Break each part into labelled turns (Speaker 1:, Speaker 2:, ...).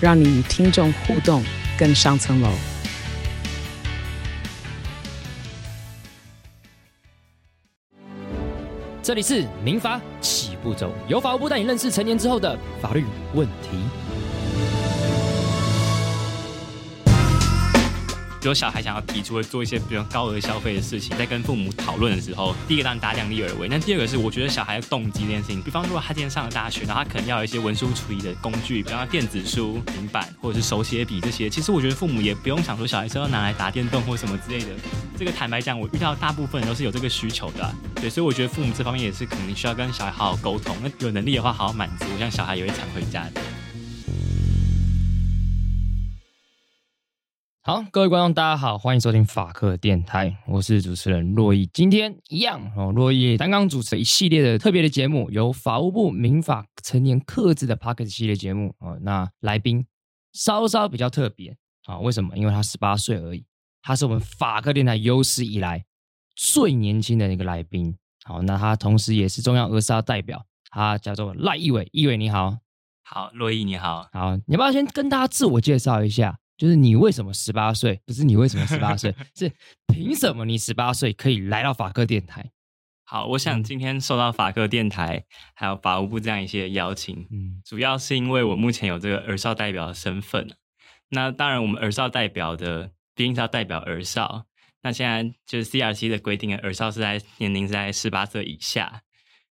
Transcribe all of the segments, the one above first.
Speaker 1: 让你与听众互动更上层楼。
Speaker 2: 这里是民法起步走，由法务部带你认识成年之后的法律问
Speaker 3: 题。有小孩想要提出做一些比较高额消费的事情，在跟父母讨论的时候，第一个当然大量力而为。那第二个是，我觉得小孩的动机这件事情，比方说他今天上了大学，然后他可能要有一些文书处理的工具，比方说电子书、平板或者是手写笔这些。其实我觉得父母也不用想说小孩是要拿来打电动或什么之类的。这个坦白讲，我遇到大部分人都是有这个需求的，对，所以我觉得父母这方面也是可能需要跟小孩好好沟通。那有能力的话，好好满足，这样小孩也会常回家。
Speaker 2: 好，各位观众，大家好，欢迎收听法克电台，我是主持人洛毅。今天一样哦，洛毅担纲主持一系列的特别的节目，由法务部民法成年克制的 Podcast 系列节目哦。那来宾稍稍比较特别啊，为什么？因为他十八岁而已，他是我们法克电台有史以来最年轻的一个来宾。好，那他同时也是中央俄沙代表，他叫做赖义伟，义伟你好，
Speaker 3: 好，洛毅你好，
Speaker 2: 好，你要不要先跟大家自我介绍一下？就是你为什么十八岁？不是你为什么十八岁？是凭什么你十八岁可以来到法科电台？
Speaker 3: 好，我想今天受到法科电台还有法务部这样一些邀请，嗯，主要是因为我目前有这个儿少代表的身份。那当然，我们儿少代表的毕竟是要代表儿少。那现在就是 CRC 的规定的儿少是在年龄是在十八岁以下，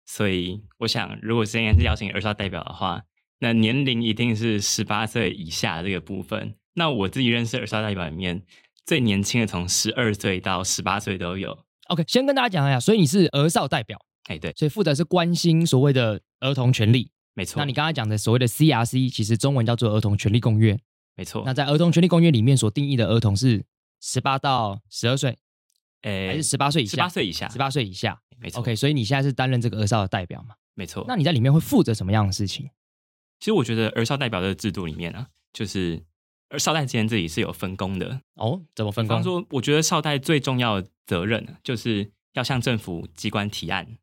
Speaker 3: 所以我想，如果今天是邀请儿少代表的话，那年龄一定是十八岁以下这个部分。那我自己认识儿少代表里面最年轻的，从十二岁到十八岁都有。
Speaker 2: OK，先跟大家讲一下，所以你是儿少代表，
Speaker 3: 哎，对，
Speaker 2: 所以负责是关心所谓的儿童权利，
Speaker 3: 没错。
Speaker 2: 那你刚才讲的所谓的 CRC，其实中文叫做儿童权利公约，
Speaker 3: 没错。
Speaker 2: 那在儿童权利公约里面所定义的儿童是十八到十二岁，
Speaker 3: 哎，
Speaker 2: 还是十八岁以下？
Speaker 3: 十八岁以下，
Speaker 2: 十八岁以下，
Speaker 3: 没错。
Speaker 2: OK，所以你现在是担任这个儿少的代表嘛？
Speaker 3: 没错。
Speaker 2: 那你在里面会负责什么样的事情？
Speaker 3: 其实我觉得儿少代表的制度里面呢、啊，就是。而少代之间自己是有分工的
Speaker 2: 哦，怎么分工？
Speaker 3: 比方说，我觉得少代最重要的责任就是要向政府机关提案。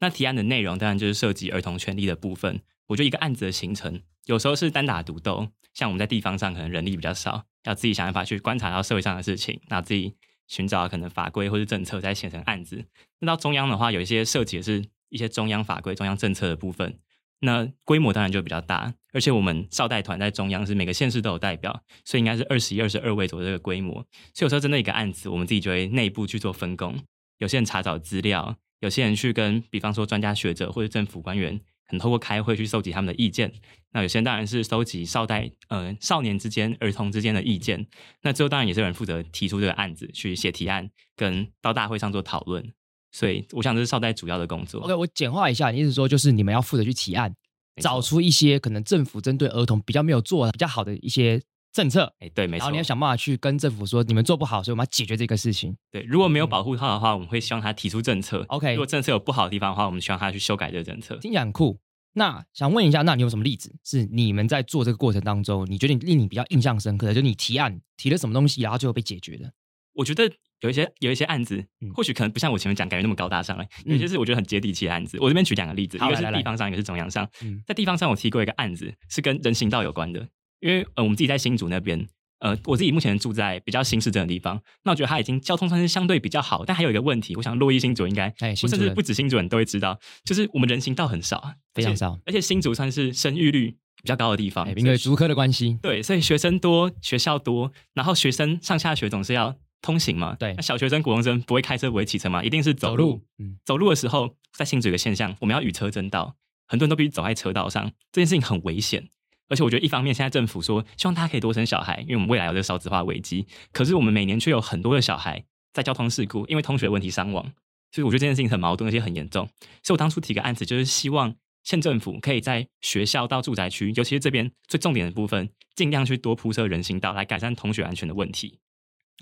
Speaker 3: 那提案的内容当然就是涉及儿童权利的部分。我觉得一个案子的形成，有时候是单打独斗，像我们在地方上可能人力比较少，要自己想办法去观察到社会上的事情，那自己寻找可能法规或是政策，再写成案子。那到中央的话，有一些涉及的是一些中央法规、中央政策的部分。那规模当然就比较大，而且我们少代团在中央是每个县市都有代表，所以应该是二十一、二十二位左右这个规模。所以有时候针对一个案子，我们自己就会内部去做分工。有些人查找资料，有些人去跟比方说专家学者或者政府官员，可能透过开会去收集他们的意见。那有些人当然是收集少代呃少年之间、儿童之间的意见。那最后当然也是有人负责提出这个案子，去写提案，跟到大会上做讨论。所以，我想这是少代主要的工作。
Speaker 2: OK，我简化一下，你意思说就是你们要负责去提案，找出一些可能政府针对儿童比较没有做的比较好的一些政策。
Speaker 3: 哎，对，没错。
Speaker 2: 然后你要想办法去跟政府说，你们做不好，所以我们要解决这个事情。
Speaker 3: 对，如果没有保护他的话，嗯、我们会希望他提出政策。
Speaker 2: OK，
Speaker 3: 如果政策有不好的地方的话，我们希望他去修改这个政策。
Speaker 2: 听起来很酷。那想问一下，那你有什么例子是你们在做这个过程当中，你觉得令你比较印象深刻的，就是你提案提了什么东西，然后最后被解决的？
Speaker 3: 我觉得。有一些有一些案子，或许可能不像我前面讲感觉那么高大上了。有些是我觉得很接地气的案子。我这边举两个例子，一个是地方上，一个是中央上。在地方上，我提过一个案子，是跟人行道有关的。因为呃，我们自己在新竹那边，呃，我自己目前住在比较新市镇的地方。那我觉得它已经交通算是相对比较好，但还有一个问题，我想洛伊新竹应该，我甚至不止新竹人都会知道，就是我们人行道很少，
Speaker 2: 非常少。而
Speaker 3: 且新竹算是生育率比较高的地方，
Speaker 2: 因为竹科的关系。
Speaker 3: 对，所以学生多，学校多，然后学生上下学总是要。通行嘛？
Speaker 2: 对，
Speaker 3: 那小学生、国中生不会开车，不会骑车嘛？一定是走路。走路，嗯，走路的时候，在新竹有个现象，我们要与车争道，很多人都必须走在车道上，这件事情很危险。而且我觉得，一方面现在政府说希望大家可以多生小孩，因为我们未来有这个少子化危机。可是我们每年却有很多的小孩在交通事故，因为同学问题伤亡。所以我觉得这件事情很矛盾，而且很严重。所以我当初提个案子，就是希望县政府可以在学校到住宅区，尤其是这边最重点的部分，尽量去多铺设人行道，来改善同学安全的问题。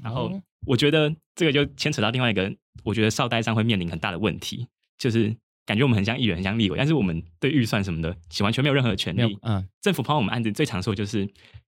Speaker 3: 然后，我觉得这个就牵扯到另外一个，我觉得少代上会面临很大的问题，就是感觉我们很像议员，很像立委，但是我们对预算什么的，完全没有任何的权利。嗯，政府帮我们案子最常说就是，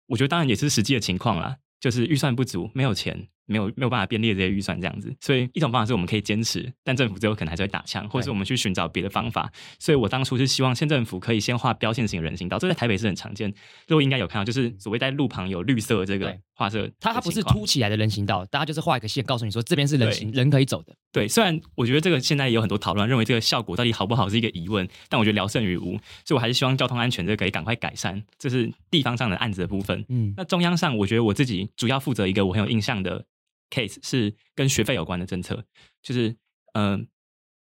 Speaker 3: 我觉得当然也是实际的情况啦，就是预算不足，没有钱。没有没有办法编列这些预算这样子，所以一种方法是我们可以坚持，但政府最后可能还是会打枪，或者是我们去寻找别的方法。所以我当初是希望县政府可以先画标线型人行道，这在台北是很常见，如果应该有看到，就是所谓在路旁有绿色这个画色，
Speaker 2: 它它不是凸起来的人行道，大家就是画一个线，告诉你说这边是人行人可以走的。
Speaker 3: 对，虽然我觉得这个现在也有很多讨论，认为这个效果到底好不好是一个疑问，但我觉得聊胜于无，所以我还是希望交通安全这个可以赶快改善，这是地方上的案子的部分。嗯，那中央上，我觉得我自己主要负责一个我很有印象的。Case 是跟学费有关的政策，就是呃，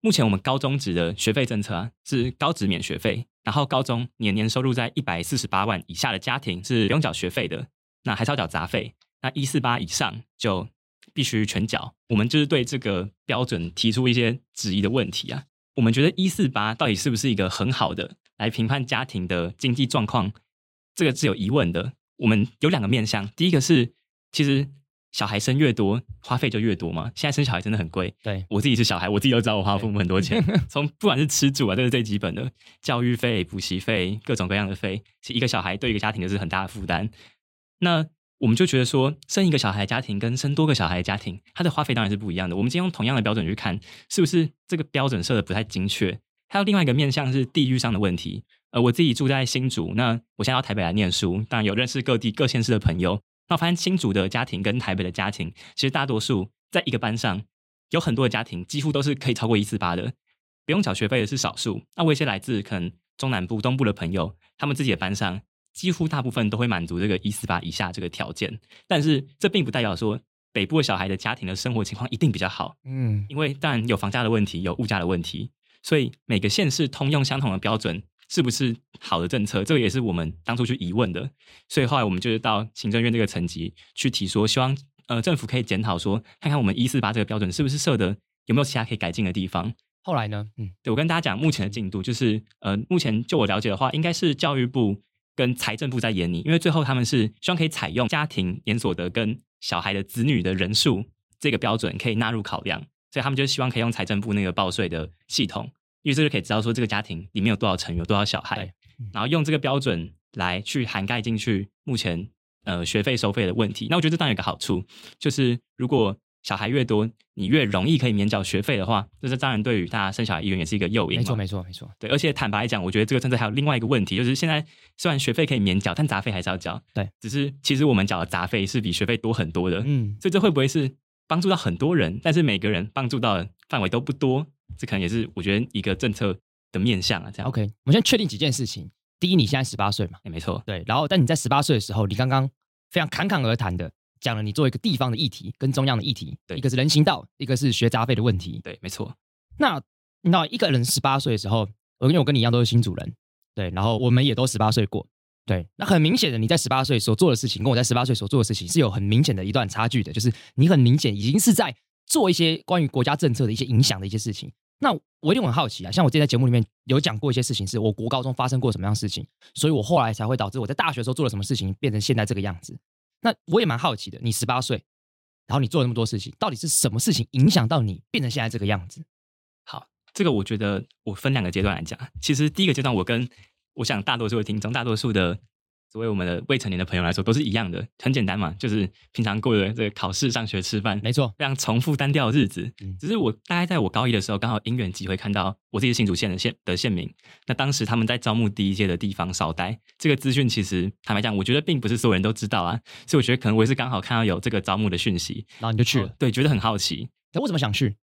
Speaker 3: 目前我们高中职的学费政策啊，是高职免学费，然后高中年年收入在一百四十八万以下的家庭是不用缴学费的，那还是要缴杂费，那一四八以上就必须全缴。我们就是对这个标准提出一些质疑的问题啊，我们觉得一四八到底是不是一个很好的来评判家庭的经济状况？这个是有疑问的。我们有两个面向，第一个是其实。小孩生越多，花费就越多嘛。现在生小孩真的很贵。
Speaker 2: 对，
Speaker 3: 我自己是小孩，我自己都知道我花父母很多钱。从不管是吃住啊，这是最基本的教育费、补习费，各种各样的费，是一个小孩对一个家庭就是很大的负担。那我们就觉得说，生一个小孩的家庭跟生多个小孩的家庭，它的花费当然是不一样的。我们今天用同样的标准去看，是不是这个标准设的不太精确？还有另外一个面向是地域上的问题。呃，我自己住在新竹，那我现在到台北来念书，当然有认识各地各县市的朋友。那我发现新竹的家庭跟台北的家庭，其实大多数在一个班上，有很多的家庭几乎都是可以超过一四八的，不用缴学费的是少数。那我一些来自可能中南部、东部的朋友，他们自己的班上，几乎大部分都会满足这个一四八以下这个条件。但是这并不代表说北部的小孩的家庭的生活情况一定比较好，嗯，因为当然有房价的问题，有物价的问题，所以每个县市通用相同的标准。是不是好的政策？这个也是我们当初去疑问的，所以后来我们就是到行政院这个层级去提说，希望呃政府可以检讨说，看看我们一四八这个标准是不是设的有没有其他可以改进的地方。
Speaker 2: 后来呢，嗯，
Speaker 3: 对，我跟大家讲目前的进度，就是呃目前就我了解的话，应该是教育部跟财政部在研拟，因为最后他们是希望可以采用家庭年所得跟小孩的子女的人数这个标准可以纳入考量，所以他们就希望可以用财政部那个报税的系统。于是就可以知道说这个家庭里面有多少成员，有多少小孩，然后用这个标准来去涵盖进去目前呃学费收费的问题。那我觉得这当然有个好处，就是如果小孩越多，你越容易可以免缴学费的话，这是当然对于大家生小孩意愿也是一个诱因。
Speaker 2: 没错，没错，没错。
Speaker 3: 对，而且坦白来讲，我觉得这个政策还有另外一个问题，就是现在虽然学费可以免缴，但杂费还是要缴。
Speaker 2: 对，
Speaker 3: 只是其实我们缴的杂费是比学费多很多的。嗯，所以这会不会是帮助到很多人，但是每个人帮助到的范围都不多？这可能也是我觉得一个政策的面向啊，这样。OK，
Speaker 2: 我们先确定几件事情。第一，你现在十八岁嘛？
Speaker 3: 哎，没错。
Speaker 2: 对，然后，但你在十八岁的时候，你刚刚非常侃侃而谈的讲了你作为一个地方的议题跟中央的议题，对，一个是人行道，一个是学杂费的问题。
Speaker 3: 对，没错。
Speaker 2: 那那一个人十八岁的时候，我因为我跟你一样都是新主人，对，然后我们也都十八岁过，对。那很明显的，你在十八岁所做的事情，跟我在十八岁所做的事情是有很明显的一段差距的，就是你很明显已经是在做一些关于国家政策的一些影响的一些事情。那我一定很好奇啊，像我之前在节目里面有讲过一些事情，是我国高中发生过什么样的事情，所以我后来才会导致我在大学的时候做了什么事情，变成现在这个样子。那我也蛮好奇的，你十八岁，然后你做了那么多事情，到底是什么事情影响到你变成现在这个样子？
Speaker 3: 好，这个我觉得我分两个阶段来讲。其实第一个阶段，我跟我想大多数的听众，大多数的。作为我们的未成年的朋友来说，都是一样的，很简单嘛，就是平常过的这个考试、上学、吃饭，
Speaker 2: 没错，
Speaker 3: 非常重复单调的日子。嗯，只是我大概在我高一的时候，刚好因缘机会看到我自己新竹县的县的县民，那当时他们在招募第一届的地方少待，这个资讯其实坦白讲，我觉得并不是所有人都知道啊，所以我觉得可能我也是刚好看到有这个招募的讯息，
Speaker 2: 然后你就去了，
Speaker 3: 对，觉得很好奇。
Speaker 2: 那为什么想去？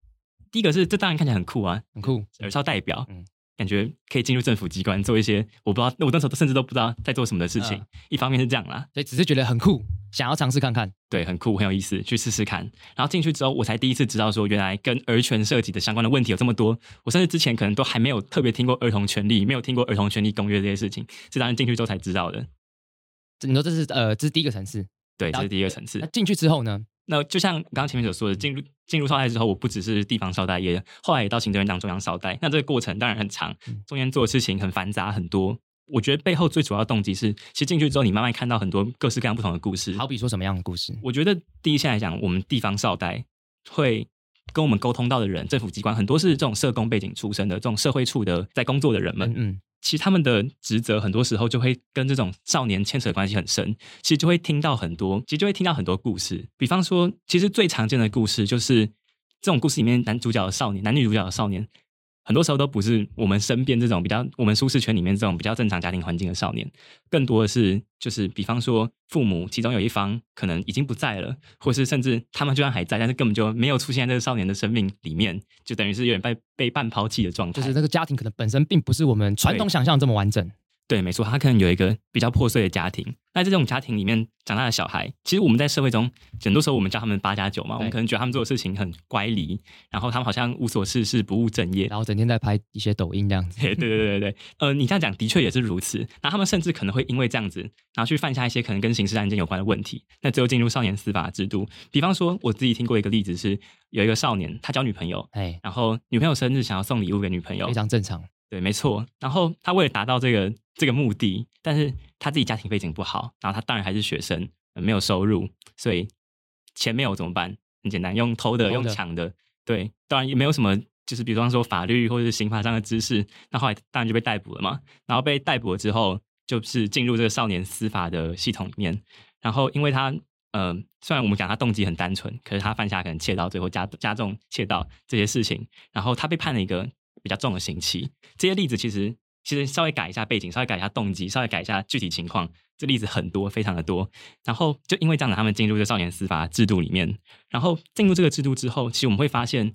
Speaker 3: 第一个是这当然看起来很酷啊，
Speaker 2: 很酷，
Speaker 3: 耳少代表，嗯。感觉可以进入政府机关做一些我不知道，我那时候甚至都不知道在做什么的事情。呃、一方面是这样啦，
Speaker 2: 所以只是觉得很酷，想要尝试看看。
Speaker 3: 对，很酷，很有意思，去试试看。然后进去之后，我才第一次知道说，原来跟儿权涉及的相关的问题有这么多。我甚至之前可能都还没有特别听过儿童权利，没有听过儿童权利公约这些事情，是当然进去之后才知道的。
Speaker 2: 你说这是呃，这是第一个层次，
Speaker 3: 对，这是第一个层次。
Speaker 2: 那进去之后呢？
Speaker 3: 那就像刚刚前面所说的，进入进入少代之后，我不只是地方少代，也后来也到行政院当中央少代。那这个过程当然很长，中间做的事情很繁杂很多。我觉得背后最主要的动机是，其实进去之后，你慢慢看到很多各式各样不同的故事。
Speaker 2: 好比说什么样的故事？
Speaker 3: 我觉得第一线来讲，我们地方少代会跟我们沟通到的人，政府机关很多是这种社工背景出身的，这种社会处的在工作的人们。嗯，嗯。其实他们的职责很多时候就会跟这种少年牵扯关系很深，其实就会听到很多，其实就会听到很多故事。比方说，其实最常见的故事就是这种故事里面男主角的少年，男女主角的少年。很多时候都不是我们身边这种比较我们舒适圈里面这种比较正常家庭环境的少年，更多的是就是比方说父母其中有一方可能已经不在了，或是甚至他们就算还在，但是根本就没有出现在这个少年的生命里面，就等于是有点被被半抛弃的状态。
Speaker 2: 就是那个家庭可能本身并不是我们传统想象这么完整。
Speaker 3: 对，没错，他可能有一个比较破碎的家庭。那在这种家庭里面长大的小孩，其实我们在社会中很多时候我们叫他们八加九嘛，我们可能觉得他们做的事情很乖离，然后他们好像无所事事、不务正业，
Speaker 2: 然后整天在拍一些抖音这样子。
Speaker 3: 对对对对对，呃，你这样讲的确也是如此。那他们甚至可能会因为这样子，然后去犯下一些可能跟刑事案件有关的问题，那最后进入少年司法制度。比方说，我自己听过一个例子是，有一个少年他交女朋友，哎，然后女朋友生日想要送礼物给女朋友，
Speaker 2: 非常正常。
Speaker 3: 对，没错。然后他为了达到这个这个目的，但是他自己家庭背景不好，然后他当然还是学生，没有收入，所以钱没有怎么办？很简单，用偷的，偷的用抢的。对，当然也没有什么，就是比方说法律或者是刑法上的知识。那后来当然就被逮捕了嘛。然后被逮捕了之后，就是进入这个少年司法的系统里面。然后因为他，嗯、呃，虽然我们讲他动机很单纯，可是他犯下可能窃盗，最后加加重窃盗这些事情，然后他被判了一个。比较重的刑期，这些例子其实其实稍微改一下背景，稍微改一下动机，稍微改一下具体情况，这例子很多，非常的多。然后就因为这样子，他们进入这少年司法制度里面，然后进入这个制度之后，其实我们会发现，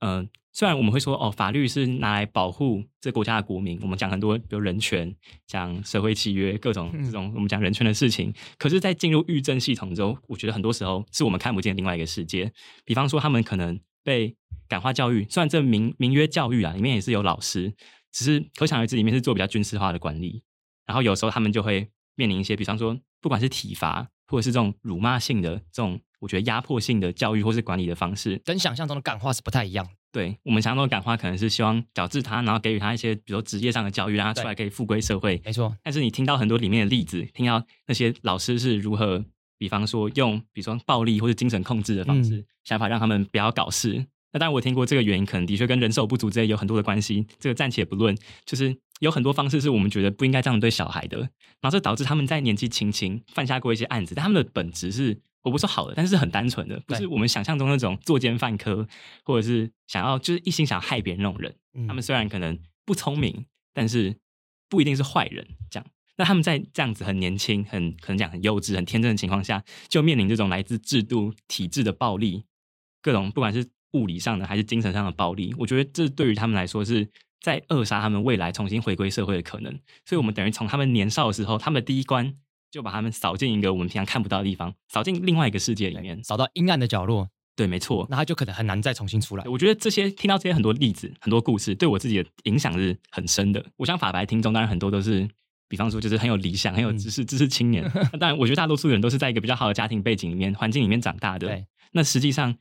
Speaker 3: 嗯、呃，虽然我们会说哦，法律是拿来保护这国家的国民，我们讲很多比如人权，讲社会契约，各种这种我们讲人权的事情，可是，在进入狱政系统之后，我觉得很多时候是我们看不见另外一个世界。比方说，他们可能。被感化教育，虽然这名名曰教育啊，里面也是有老师，只是可想而知，里面是做比较军事化的管理。然后有时候他们就会面临一些，比方说，不管是体罚，或者是这种辱骂性的这种，我觉得压迫性的教育或是管理的方式，
Speaker 2: 跟想象中的感化是不太一样。
Speaker 3: 对，我们想象中的感化，可能是希望矫治他，然后给予他一些，比如说职业上的教育，让他出来可以复归社会。
Speaker 2: 没错。但
Speaker 3: 是你听到很多里面的例子，听到那些老师是如何，比方说用，比如说暴力或者精神控制的方式，嗯、想法让他们不要搞事。那当然，我听过这个原因，可能的确跟人手不足之类有很多的关系。这个暂且不论，就是有很多方式是我们觉得不应该这样对小孩的，然后这导致他们在年纪轻轻犯下过一些案子。但他们的本质是，我不说好的，但是很单纯的，不是我们想象中那种作奸犯科，或者是想要就是一心想要害别人那种人。他们虽然可能不聪明，但是不一定是坏人。这样，那他们在这样子很年轻、很可能讲很幼稚、很天真的情况下，就面临这种来自制度体制的暴力，各种不管是。物理上的还是精神上的暴力，我觉得这对于他们来说是在扼杀他们未来重新回归社会的可能。所以，我们等于从他们年少的时候，他们的第一关就把他们扫进一个我们平常看不到的地方，扫进另外一个世界里面，
Speaker 2: 扫到阴暗的角落。
Speaker 3: 对，没错，
Speaker 2: 那他就可能很难再重新出来。
Speaker 3: 我觉得这些听到这些很多例子、很多故事，对我自己的影响是很深的。我想法白听众当然很多都是，比方说就是很有理想、很有知识、知识青年。那当然，我觉得大多数人都是在一个比较好的家庭背景里面、环境里面长大的。对，那实际上。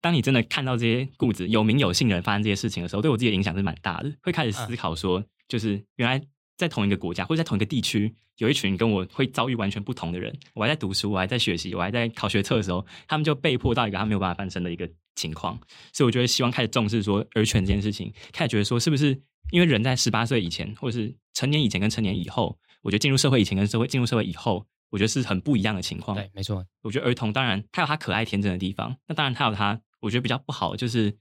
Speaker 3: 当你真的看到这些故事，有名有姓的人发生这些事情的时候，对我自己的影响是蛮大的。会开始思考说，就是原来在同一个国家或者在同一个地区，有一群跟我会遭遇完全不同的人。我还在读书，我还在学习，我还在考学测的时候，他们就被迫到一个他没有办法翻身的一个情况。所以，我觉得希望开始重视说儿权这件事情，开始觉得说，是不是因为人在十八岁以前，或者是成年以前跟成年以后，我觉得进入社会以前跟社会进入社会以后，我觉得是很不一样的情况。
Speaker 2: 对，没错。
Speaker 3: 我觉得儿童当然他有他可爱天真的地方，那当然他有他。我觉得比较不好，就是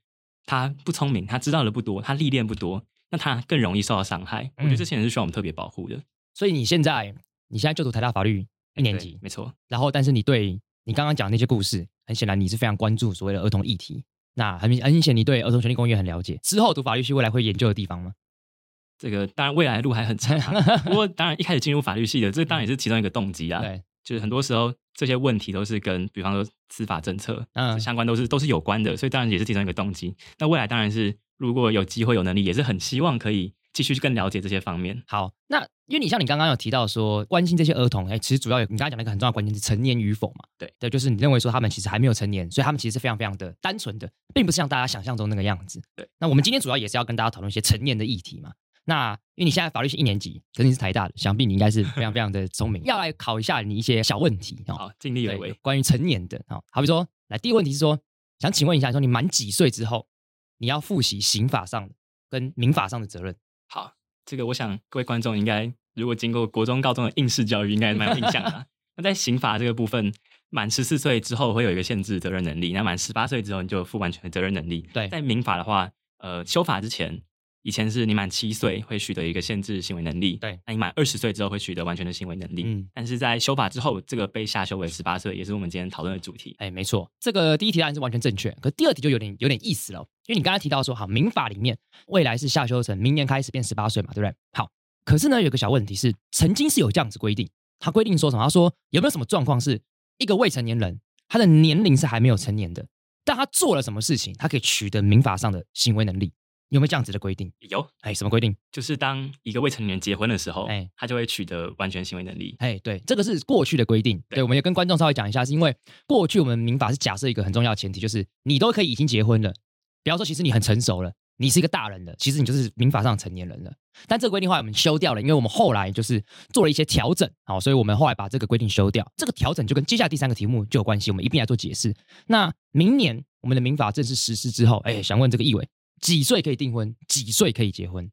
Speaker 3: 他不聪明，他知道的不多，他历练不多，那他更容易受到伤害。我觉得这些人是需要我们特别保护的。嗯。所以你现在，你现在就读台大法律一年级，没错。
Speaker 2: 然后，但是你对你刚刚讲的那些故事，很显然你是非常关注所谓的儿童议题。那很明很明显，你对儿童权利公约很了解。之后读法律系，未来会研究的地方吗？
Speaker 3: 这个当然，未来的路还很长。不过，当然一开始进入法律系的，这当然也是其中一个动机啊。对。就是很多时候这些问题都是跟，比方说司法政策，嗯，相关都是都是有关的，所以当然也是其中一个动机。那未来当然是如果有机会有能力，也是很希望可以继续去更了解这些方面。
Speaker 2: 好，那因为你像你刚刚有提到说关心这些儿童，哎，其实主要有你刚刚讲那个很重要的关键是成年与否嘛？
Speaker 3: 对
Speaker 2: 对，就是你认为说他们其实还没有成年，所以他们其实是非常非常的单纯的，并不是像大家想象中那个样子。
Speaker 3: 对，
Speaker 2: 那我们今天主要也是要跟大家讨论一些成年的议题嘛。那因为你现在法律系一年级，可是你是台大的，想必你应该是非常 非常的聪明，要来考一下你一些小问题
Speaker 3: 好，尽力而为。
Speaker 2: 关于成年的哦，好比说，来第一个问题是说，想请问一下，说你满几岁之后，你要负起刑法上的跟民法上的责任？
Speaker 3: 好，这个我想各位观众应该如果经过国中、高中的应试教育，应该蛮有印象的。那在刑法这个部分，满十四岁之后会有一个限制责任能力，那满十八岁之后你就负完全的责任能力。
Speaker 2: 对，
Speaker 3: 在民法的话，呃，修法之前。以前是你满七岁会取得一个限制行为能力，
Speaker 2: 对，
Speaker 3: 那你满二十岁之后会取得完全的行为能力，嗯，但是在修法之后，这个被下修为十八岁，也是我们今天讨论的主题。
Speaker 2: 哎，没错，这个第一题答案是完全正确，可第二题就有点有点意思了，因为你刚才提到说，好，民法里面未来是下修成明年开始变十八岁嘛，对不对？好，可是呢，有个小问题是，曾经是有这样子规定，他规定说什么？他说有没有什么状况是一个未成年人，他的年龄是还没有成年的，但他做了什么事情，他可以取得民法上的行为能力？有没有这样子的规定？
Speaker 3: 有，
Speaker 2: 哎，什么规定？
Speaker 3: 就是当一个未成年人结婚的时候，哎，他就会取得完全行为能力。
Speaker 2: 哎，对，这个是过去的规定。对，对，我们也跟观众稍微讲一下，是因为过去我们民法是假设一个很重要的前提，就是你都可以已经结婚了，比方说其实你很成熟了，你是一个大人了，其实你就是民法上成年人了。但这个规定后来我们修掉了，因为我们后来就是做了一些调整，好，所以我们后来把这个规定修掉。这个调整就跟接下来第三个题目就有关系，我们一并来做解释。那明年我们的民法正式实施之后，哎，想问这个意伟。几岁可以订婚？几岁可以结婚？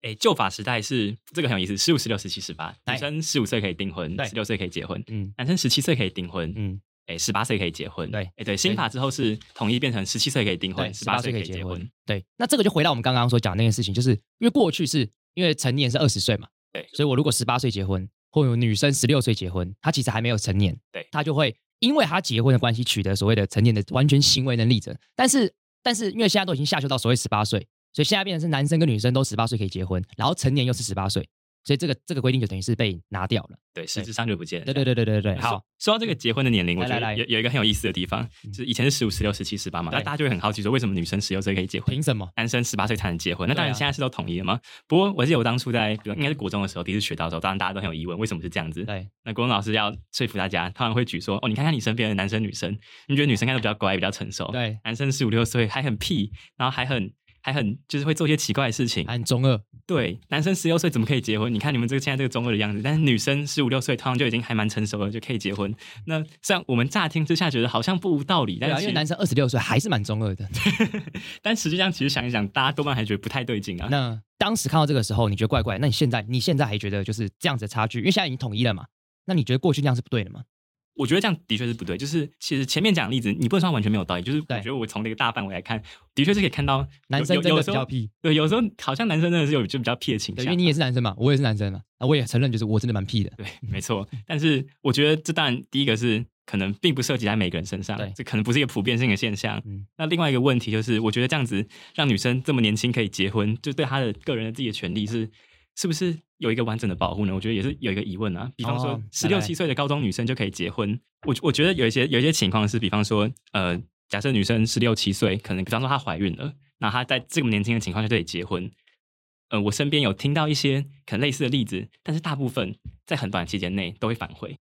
Speaker 3: 哎，旧法时代是这个很有意思，十五、十六、十七、十八，女生十五岁可以订婚，十六岁可以结婚，嗯，男生十七岁可以订婚，嗯，哎，十八岁可以结婚，对，哎，对，新法之后是统一变成十七岁可以订婚，十八岁可以结婚，
Speaker 2: 对，那这个就回到我们刚刚所讲的那件事情，就是因为过去是因为成年是二十岁嘛，
Speaker 3: 对，
Speaker 2: 所以我如果十八岁结婚，或有女生十六岁结婚，她其实还没有成年，
Speaker 3: 对，
Speaker 2: 她就会因为她结婚的关系取得所谓的成年的完全行为能力者，但是。但是因为现在都已经下修到所谓十八岁，所以现在变成是男生跟女生都十八岁可以结婚，然后成年又是十八岁。所以这个这个规定就等于是被拿掉了，
Speaker 3: 对，实质上就不见了。
Speaker 2: 对对对对对对。好，
Speaker 3: 说到这个结婚的年龄，我觉得有有一个很有意思的地方，就是以前是十五、十六、十七、十八嘛，那大家就会很好奇说，为什么女生十六岁可以结婚？
Speaker 2: 凭什么？
Speaker 3: 男生十八岁才能结婚？那当然现在是都统一了吗？不过我记得我当初在，比如应该是国中的时候，第一次学到的时候，当然大家都很有疑问，为什么是这样子？
Speaker 2: 对。
Speaker 3: 那国中老师要说服大家，他们会举说，哦，你看看你身边的男生女生，你觉得女生看着比较乖，比较成熟，
Speaker 2: 对，
Speaker 3: 男生十五六岁还很屁，然后还很。还很就是会做一些奇怪的事情，
Speaker 2: 还很中二。
Speaker 3: 对，男生十六岁怎么可以结婚？你看你们这个现在这个中二的样子，但是女生十五六岁，通常就已经还蛮成熟了，就可以结婚。那虽然我们乍听之下觉得好像不无道理，但是、啊、
Speaker 2: 因为男生二十六岁还是蛮中二的。
Speaker 3: 但实际上，其实想一想，大家多半还觉得不太对劲啊。
Speaker 2: 那当时看到这个时候，你觉得怪怪？那你现在你现在还觉得就是这样子的差距？因为现在已经统一了嘛？那你觉得过去那样是不对的吗？
Speaker 3: 我觉得这样的确是不对，就是其实前面讲的例子，你不能说完全没有道理。就是我觉得我从那个大范围来看，的确是可以看到
Speaker 2: 男生真的比较屁。
Speaker 3: 对，有时候好像男生真的是有就比较屁的倾向。
Speaker 2: 因为你也是男生嘛，我也是男生嘛，啊，我也承认就是我真的蛮屁的。
Speaker 3: 对，没错。但是我觉得这当然第一个是可能并不涉及在每个人身上，
Speaker 2: 对，
Speaker 3: 这可能不是一个普遍性的现象。嗯。那另外一个问题就是，我觉得这样子让女生这么年轻可以结婚，就对她的个人的自己的权利是是不是有一个完整的保护呢？我觉得也是有一个疑问啊。比方说，十六七岁的高中女生就可以结婚，我我觉得有一些有一些情况是，比方说，呃，假设女生十六七岁，可能比方说她怀孕了，那她在这么年轻的情况下就可以结婚。呃，我身边有听到一些可能类似的例子，但是大部分在很短期间内都会反悔。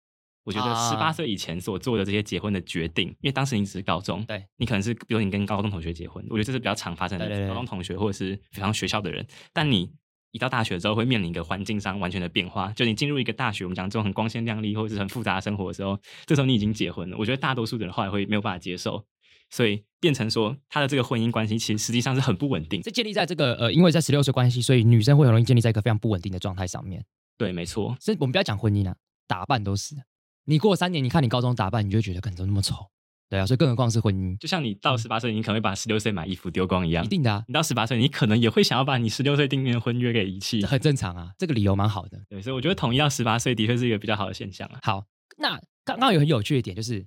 Speaker 3: 我觉得十八岁以前所做的这些结婚的决定，因为当时你只是高中，
Speaker 2: 对，
Speaker 3: 你可能是比如你跟高中同学结婚，我觉得这是比较常发生的，高中同学或者是比方学校的人，但你。一到大学之后，会面临一个环境上完全的变化。就你进入一个大学，我们讲这种很光鲜亮丽或者是很复杂的生活的时候，这时候你已经结婚了。我觉得大多数的人后来会没有办法接受，所以变成说他的这个婚姻关系其实实际上是很不稳定。
Speaker 2: 这建立在这个呃，因为在十六岁关系，所以女生会很容易建立在一个非常不稳定的状态上面。
Speaker 3: 对，没错。
Speaker 2: 所以我们不要讲婚姻啊，打扮都是。你过三年，你看你高中打扮，你就觉得可能都那么丑。对啊，所以更何况是婚姻。
Speaker 3: 就像你到十八岁，你可能会把十六岁买衣服丢光一样。
Speaker 2: 一定的啊，
Speaker 3: 你到十八岁，你可能也会想要把你十六岁订婚的婚约给遗
Speaker 2: 弃。很正常啊，这个理由蛮好的。
Speaker 3: 对，所以我觉得统一到十八岁的确是一个比较好的现象啊。
Speaker 2: 好，那刚刚有很有趣的一点就是，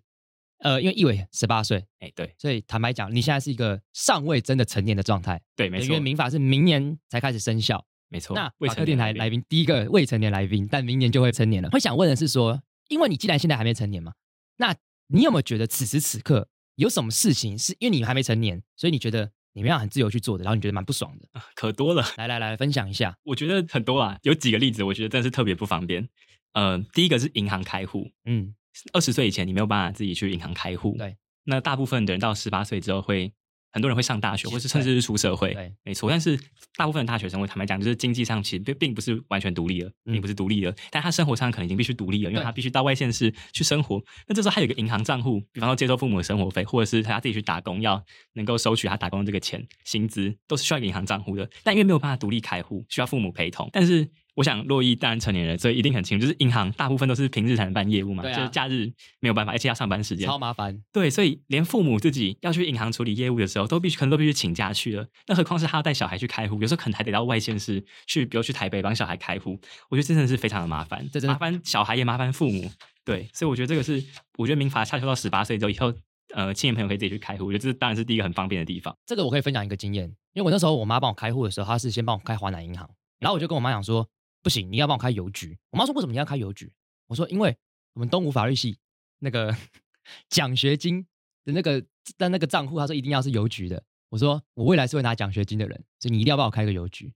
Speaker 2: 呃，因为易伟十八岁，
Speaker 3: 哎，对，
Speaker 2: 所以坦白讲，你现在是一个尚未真的成年的状态。
Speaker 3: 对，没错。
Speaker 2: 因为民法是明年才开始生效，
Speaker 3: 没错。
Speaker 2: 那法客电台来宾第一个未成年来宾，但明年就会成年了。会想问的是说，因为你既然现在还没成年嘛，那你有没有觉得此时此刻？有什么事情是因为你还没成年，所以你觉得你们要很自由去做的，然后你觉得蛮不爽的？
Speaker 3: 可多了，
Speaker 2: 来来来，分享一下。
Speaker 3: 我觉得很多啊，有几个例子，我觉得真的是特别不方便。呃，第一个是银行开户，嗯，二十岁以前你没有办法自己去银行开户，
Speaker 2: 对。
Speaker 3: 那大部分的人到十八岁之后会。很多人会上大学，或是甚至是出社会，对，没错。但是大部分的大学生，我坦白讲，就是经济上其实并并不是完全独立了，并不是独立了。嗯、但他生活上可能已经必须独立了，因为他必须到外县市去生活。那这时候还有一个银行账户，比方说接受父母的生活费，或者是他自己去打工，要能够收取他打工的这个钱薪资，都是需要一个银行账户的。但因为没有办法独立开户，需要父母陪同。但是我想，洛伊当然成年人，所以一定很清楚，就是银行大部分都是平日才能办业务嘛，啊、就是假日没有办法，而且要上班时间
Speaker 2: 超麻烦。
Speaker 3: 对，所以连父母自己要去银行处理业务的时候，都必须可能都必须请假去了。那何况是他要带小孩去开户，有时候可能还得到外县市去，比如去台北帮小孩开户。我觉得真的是非常的麻烦，这真的麻烦小孩也麻烦父母。对，所以我觉得这个是，我觉得民法下修到十八岁之后，以后呃青年朋友可以自己去开户，我觉得这当然是第一个很方便的地方。
Speaker 2: 这个我可以分享一个经验，因为我那时候我妈帮我开户的时候，她是先帮我开华南银行，然后我就跟我妈讲说。不行，你要帮我开邮局。我妈说：“为什么你要开邮局？”我说：“因为我们东吴法律系那个 奖学金的那个但那个账户，他说一定要是邮局的。”我说：“我未来是会拿奖学金的人，所以你一定要帮我开个邮局。”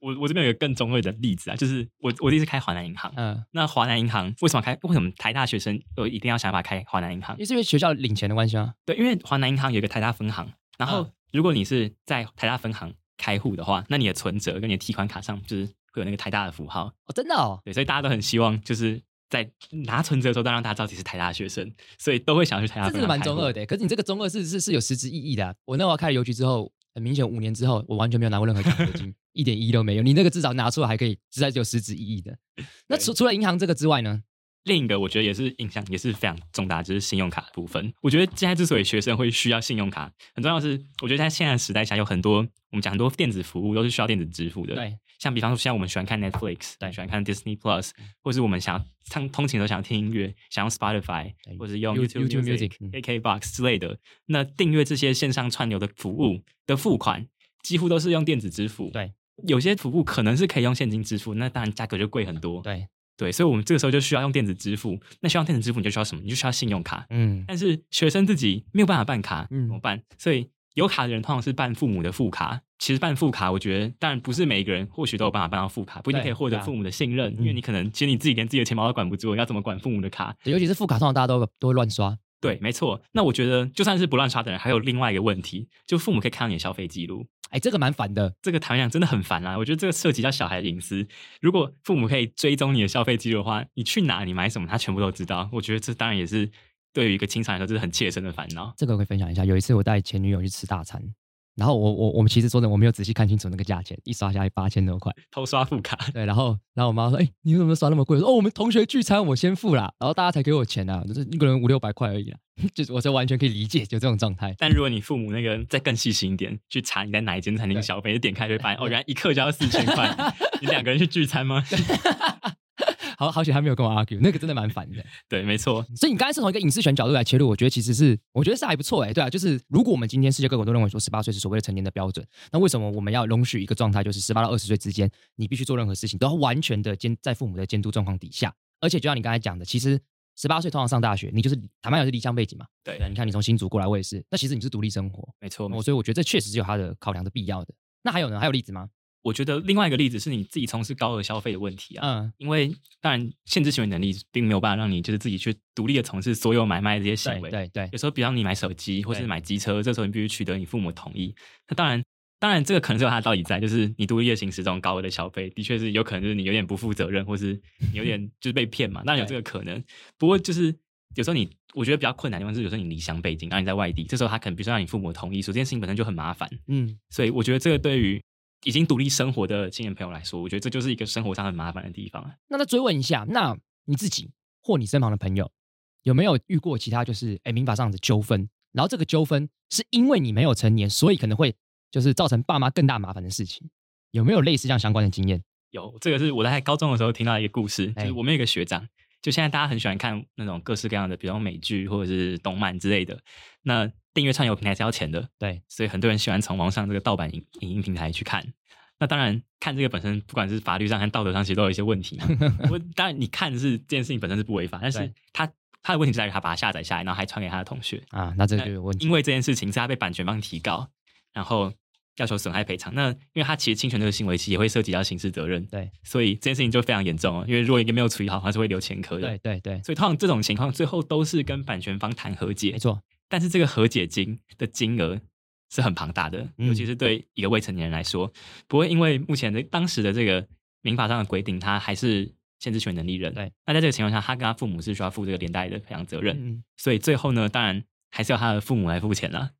Speaker 3: 我我这边有一个更中二的例子啊，就是我我第一次开华南银行。嗯，那华南银行为什么开？为什么台大学生都一定要想办法开华南银行？
Speaker 2: 因为是因为学校领钱的关系啊？
Speaker 3: 对，因为华南银行有一个台大分行，然后如果你是在台大分行开户的话，那你的存折跟你的提款卡上就是。会有那个台大的符号
Speaker 2: 哦，真的哦，
Speaker 3: 对，所以大家都很希望就是在拿存折的时候，都让大家知道自己是台大学生，所以都会想要去台大。
Speaker 2: 这是蛮中二的，可是你这个中二是是是有实质意义的啊。我那会儿开了邮局之后，很明显五年之后，我完全没有拿过任何奖学金，一点意义都没有。你那个至少拿出来还可以，实在是有实质意义的。那除除了银行这个之外呢？
Speaker 3: 另一个我觉得也是影响也是非常重大，就是信用卡的部分。我觉得现在之所以学生会需要信用卡，很重要的是，我觉得在现在的时代下，有很多我们讲很多电子服务都是需要电子支付的。
Speaker 2: 对，
Speaker 3: 像比方说，现在我们喜欢看 Netflix，对，喜欢看 Disney Plus，或是我们想要通通勤的时候想要听音乐，想用 Spotify，或者用 YouTube
Speaker 2: YouTube Music、
Speaker 3: AKBox 之类的。那订阅这些线上串流的服务的付款，几乎都是用电子支付。
Speaker 2: 对，
Speaker 3: 有些服务可能是可以用现金支付，那当然价格就贵很多。
Speaker 2: 对。
Speaker 3: 对，所以，我们这个时候就需要用电子支付。那需要电子支付，你就需要什么？你就需要信用卡。嗯，但是学生自己没有办法办卡，嗯，怎么办？所以有卡的人通常是办父母的副卡。其实办副卡，我觉得当然不是每一个人或许都有办法办到副卡，不一定可以获得父母的信任，因为你可能其实你自己连自己的钱包都管不住，要怎么管父母的卡？
Speaker 2: 尤其是副卡，通常大家都都会乱刷。
Speaker 3: 对，没错。那我觉得就算是不乱刷的人，还有另外一个问题，就父母可以看到你的消费记录。
Speaker 2: 哎，这个蛮烦的。
Speaker 3: 这个坦白讲真的很烦啊！我觉得这个涉及到小孩的隐私。如果父母可以追踪你的消费记录的话，你去哪，你买什么，他全部都知道。我觉得这当然也是对于一个青少年来说，这是很切身的烦恼。
Speaker 2: 这个我可以分享一下。有一次我带前女友去吃大餐。然后我我我们其实说的我没有仔细看清楚那个价钱，一刷下来八千多块，
Speaker 3: 偷刷副卡。
Speaker 2: 对，然后然后我妈说：“哎，你怎么刷那么贵？”我说：“哦，我们同学聚餐，我先付啦，然后大家才给我钱啊，就是一个人五六百块而已啦。”就是我就完全可以理解就这种状态。
Speaker 3: 但如果你父母那个再更细心一点，去查你在哪一间餐厅消费，就点开就会发现哦，原来一克就要四千块。你两个人去聚餐吗？
Speaker 2: 好好险，他没有跟我 argue，那个真的蛮烦的。
Speaker 3: 对，没错。
Speaker 2: 所以你刚才是从一个隐私权角度来切入，我觉得其实是，我觉得是还不错哎。对啊，就是如果我们今天世界各国都认为说十八岁是所谓的成年的标准，那为什么我们要容许一个状态，就是十八到二十岁之间，你必须做任何事情都要完全的监在父母的监督状况底下？而且就像你刚才讲的，其实十八岁通常上大学，你就是坦白讲是离乡背景嘛。
Speaker 3: 对，
Speaker 2: 你看你从新竹过来，我也是。那其实你是独立生活，
Speaker 3: 没错。
Speaker 2: 我所以我觉得这确实是有它的考量的必要的。那还有呢？还有例子吗？
Speaker 3: 我觉得另外一个例子是你自己从事高额消费的问题啊，嗯，因为当然限制行为能力并没有办法让你就是自己去独立的从事所有买卖这些行为，
Speaker 2: 对对，
Speaker 3: 有时候比方你买手机或是买机车，这时候你必须取得你父母同意。那当然，当然这个可能是有它的道理在，就是你独立的行使这种高额的消费，的确是有可能就是你有点不负责任，或是你有点 就是被骗嘛，当然有这个可能。不过就是有时候你我觉得比较困难的地方是，有时候你离乡背井，然后你在外地，这时候他可能必须让你父母同意，所以这件事情本身就很麻烦。嗯，所以我觉得这个对于。已经独立生活的青年朋友来说，我觉得这就是一个生活上很麻烦的地方。
Speaker 2: 那再追问一下，那你自己或你身旁的朋友有没有遇过其他就是哎民法上的纠纷？然后这个纠纷是因为你没有成年，所以可能会就是造成爸妈更大麻烦的事情？有没有类似这样相关的经验？
Speaker 3: 有，这个是我在高中的时候听到一个故事，就是我们有一个学长，就现在大家很喜欢看那种各式各样的，比如美剧或者是动漫之类的，那。订阅串流平台是要钱的，
Speaker 2: 对，
Speaker 3: 所以很多人喜欢从网上这个盗版影影音平台去看。那当然，看这个本身，不管是法律上和道德上，其实都有一些问题。我当然，你看是这件事情本身是不违法，但是他他的问题在于他把它下载下来，然后还传给他的同学
Speaker 2: 啊，那这个就有问题。
Speaker 3: 因为这件事情是他被版权方提告，然后要求损害赔偿。那因为他其实侵权这个行为，其实也会涉及到刑事责任。
Speaker 2: 对，所
Speaker 3: 以这件事情就非常严重哦。因为如果一个没有处理好，他是会留前科的。
Speaker 2: 对对对。
Speaker 3: 所以通常这种情况最后都是跟版权方谈和解。
Speaker 2: 没错。
Speaker 3: 但是这个和解金的金额是很庞大的，尤其是对一个未成年人来说，嗯、不会因为目前的当时的这个民法上的规定，他还是限制权能力人。
Speaker 2: 对。
Speaker 3: 那在这个情况下，他跟他父母是需要负这个连带的赔偿责任。
Speaker 2: 嗯。
Speaker 3: 所以最后呢，当然还是要他的父母来付钱啦。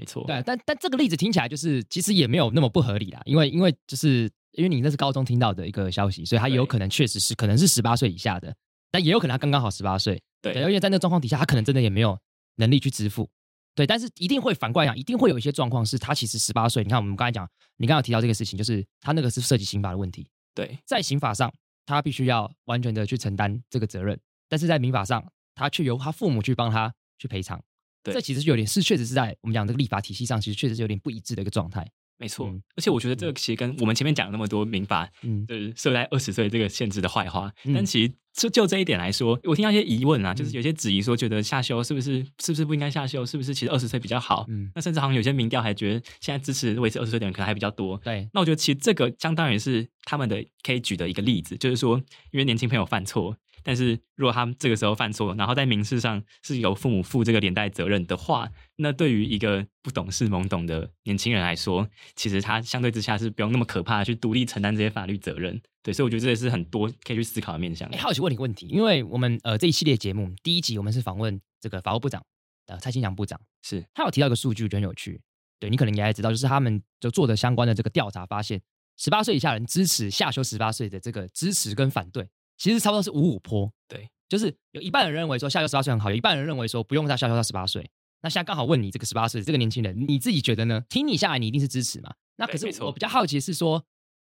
Speaker 3: 没错。
Speaker 2: 对，但但这个例子听起来就是其实也没有那么不合理啦，因为因为就是因为你那是高中听到的一个消息，所以他有可能确实是可能是十八岁以下的，但也有可能他刚刚好十八岁。
Speaker 3: 对。
Speaker 2: 而且在那个状况底下，他可能真的也没有能力去支付。对，但是一定会反过来讲，一定会有一些状况是他其实十八岁。你看，我们刚才讲，你刚刚提到这个事情，就是他那个是涉及刑法的问题。
Speaker 3: 对，
Speaker 2: 在刑法上，他必须要完全的去承担这个责任，但是在民法上，他却由他父母去帮他去赔偿。
Speaker 3: 对，
Speaker 2: 这其实有点是确实是在我们讲这个立法体系上，其实确实是有点不一致的一个状态。
Speaker 3: 没错，嗯、而且我觉得这个其实跟我们前面讲了那么多民法，嗯，就是设在二十岁这个限制的坏话，嗯、但其实就就这一点来说，我听到一些疑问啊，就是有些质疑说，觉得下修是不是是不是不应该下修？是不是其实二十岁比较好？嗯，那甚至好像有些民调还觉得现在支持维持二十岁的人可能还比较多。
Speaker 2: 对，
Speaker 3: 那我觉得其实这个相当于是他们的可以举的一个例子，就是说，因为年轻朋友犯错。但是，如果他们这个时候犯错，然后在民事上是由父母负这个连带责任的话，那对于一个不懂事、懵懂的年轻人来说，其实他相对之下是不用那么可怕的去独立承担这些法律责任。对，所以我觉得这也是很多可以去思考的面向。哎，
Speaker 2: 好奇问你个问题，因为我们呃这一系列节目第一集我们是访问这个法务部长呃蔡清祥部长，
Speaker 3: 是
Speaker 2: 他有提到一个数据，我觉得很有趣。对，你可能也还知道，就是他们就做的相关的这个调查发现，十八岁以下人支持下修十八岁的这个支持跟反对，其实差不多是五五坡。
Speaker 3: 对。
Speaker 2: 就是有一半人认为说下修十八岁很好，有一半人认为说不用再下修到十八岁。那现在刚好问你这个十八岁这个年轻人，你自己觉得呢？听你下来，你一定是支持嘛？那可是我比较好奇的是说，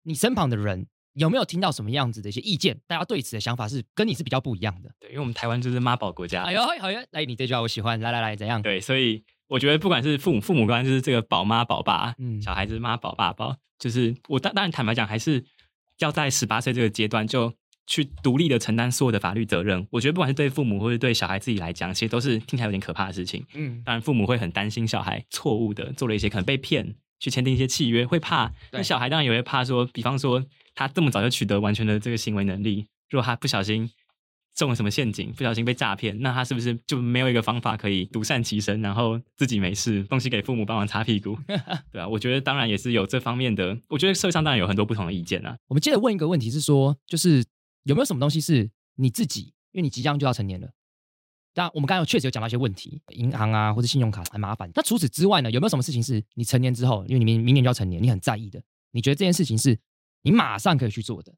Speaker 2: 你身旁的人有没有听到什么样子的一些意见？大家对此的想法是跟你是比较不一样的。
Speaker 3: 对，因为我们台湾就是妈宝国家。
Speaker 2: 哎呦，好呀，来，你这句话我喜欢。来来来，怎样？
Speaker 3: 对，所以我觉得不管是父母父母官，就是这个宝妈宝爸，嗯，小孩子妈宝爸宝，就是我当当然坦白讲，还是要在十八岁这个阶段就。去独立的承担所有的法律责任，我觉得不管是对父母或是对小孩自己来讲，其实都是听起来有点可怕的事情。嗯，当然父母会很担心小孩错误的做了一些可能被骗去签订一些契约，会怕。那小孩当然也会怕说，比方说他这么早就取得完全的这个行为能力，如果他不小心中了什么陷阱，不小心被诈骗，那他是不是就没有一个方法可以独善其身，然后自己没事，东西给父母帮忙擦屁股？对啊，我觉得当然也是有这方面的。我觉得社会上当然有很多不同的意见啊。
Speaker 2: 我们接着问一个问题是说，就是。有没有什么东西是你自己？因为你即将就要成年了，当然我们刚刚确实有讲到一些问题，银行啊或者信用卡很麻烦。那除此之外呢？有没有什么事情是你成年之后，因为你明明年就要成年，你很在意的？你觉得这件事情是你马上可以去做的？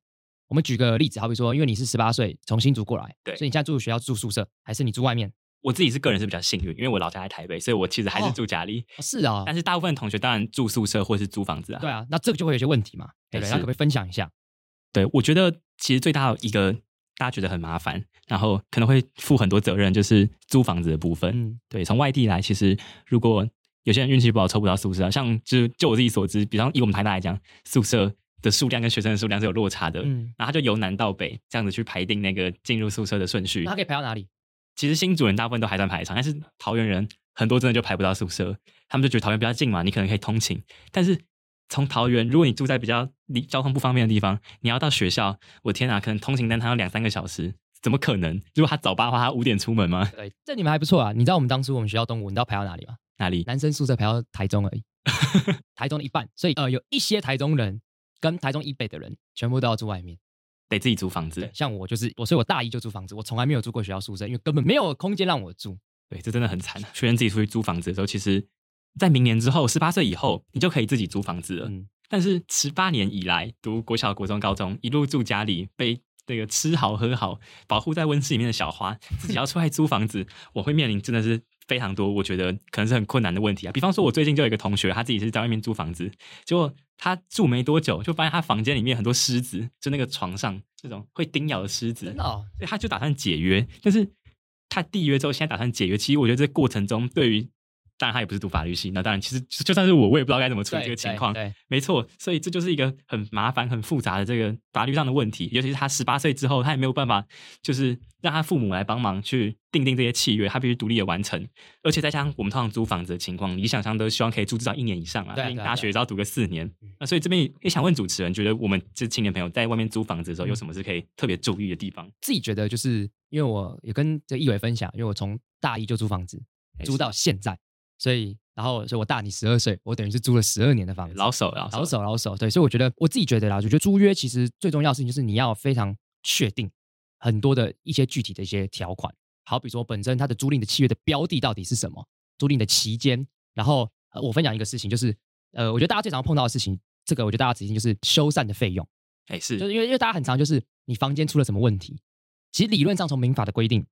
Speaker 2: 我们举个例子，好比说，因为你是十八岁从新竹过来，
Speaker 3: 对，
Speaker 2: 所以你现在住学校住宿舍，还是你住外面？
Speaker 3: 我自己是个人是比较幸运，因为我老家在台北，所以我其实还是住家里。
Speaker 2: 哦、是啊、哦，
Speaker 3: 但是大部分同学当然住宿舍或是租房子啊。
Speaker 2: 对啊，那这个就会有些问题嘛？对，对，那可不可以分享一下？
Speaker 3: 对，我觉得其实最大的一个大家觉得很麻烦，然后可能会负很多责任，就是租房子的部分。嗯，对，从外地来，其实如果有些人运气不好抽不到宿舍，像就就我自己所知，比方以我们台大来讲，宿舍的数量跟学生的数量是有落差的。嗯，然后他就由南到北这样子去排定那个进入宿舍的顺序。
Speaker 2: 那他可以排到哪里？
Speaker 3: 其实新主人大部分都还算排场，但是桃园人很多真的就排不到宿舍，他们就觉得桃园比较近嘛，你可能可以通勤，但是。从桃园，如果你住在比较离交通不方便的地方，你要到学校，我天哪，可能通勤单他要两三个小时，怎么可能？如果他早八的话，他五点出门吗？
Speaker 2: 对，这你们还不错啊。你知道我们当初我们学校东吴，你知道排到哪里吗？
Speaker 3: 哪里？
Speaker 2: 男生宿舍排到台中而已，台中的一半。所以呃，有一些台中人跟台中以北的人，全部都要住外面，
Speaker 3: 得自己租房子。
Speaker 2: 像我就是我，所以我大一就租房子，我从来没有住过学校宿舍，因为根本没有空间让我住。
Speaker 3: 对，这真的很惨。学生自己出去租房子的时候，其实，在明年之后，十八岁以后，你就可以自己租房子了。嗯但是十八年以来读国小、国中、高中，一路住家里，被那个吃好喝好，保护在温室里面的小花，自己要出来租房子，我会面临真的是非常多，我觉得可能是很困难的问题啊。比方说，我最近就有一个同学，他自己是在外面租房子，结果他住没多久，就发现他房间里面很多虱子，就那个床上这种会叮咬的狮子，真的哦，所以他就打算解约。但是他缔约之后，现在打算解约，其实我觉得这过程中对于当然他也不是读法律系，那当然其实就算是我，我也不知道该怎么处理这个情况。
Speaker 2: 对，对
Speaker 3: 没错，所以这就是一个很麻烦、很复杂的这个法律上的问题。尤其是他十八岁之后，他也没有办法，就是让他父母来帮忙去订定这些契约，他必须独立的完成。而且再加上我们通常租房子的情况，理想上都希望可以租至少一年以上啊，对，大学也要读个四年。那所以这边也想问主持人，觉得我们这青年朋友在外面租房子的时候，有什么是可以特别注意的地方？
Speaker 2: 自己觉得就是因为我也跟这个易伟分享，因为我从大一就租房子，租到现在，所以然后所以我大你十二岁，我等于是租了十二年的房子，
Speaker 3: 老手老手
Speaker 2: 老手老手。对，所以我觉得我自己觉得啦，我觉得租约其实最重要的事情就是你要非常确定很多的一些具体的一些条款，好比说本身它的租赁的契约的标的到底是什么，租赁的期间，然后我分享一个事情就是，呃，我觉得大家最常碰到的事情，这个我觉得大家仔细就是修缮的费用，
Speaker 3: 哎是，
Speaker 2: 就是因为因为大家很常就是你房间出了什么问题，其实理论上从民法的规定。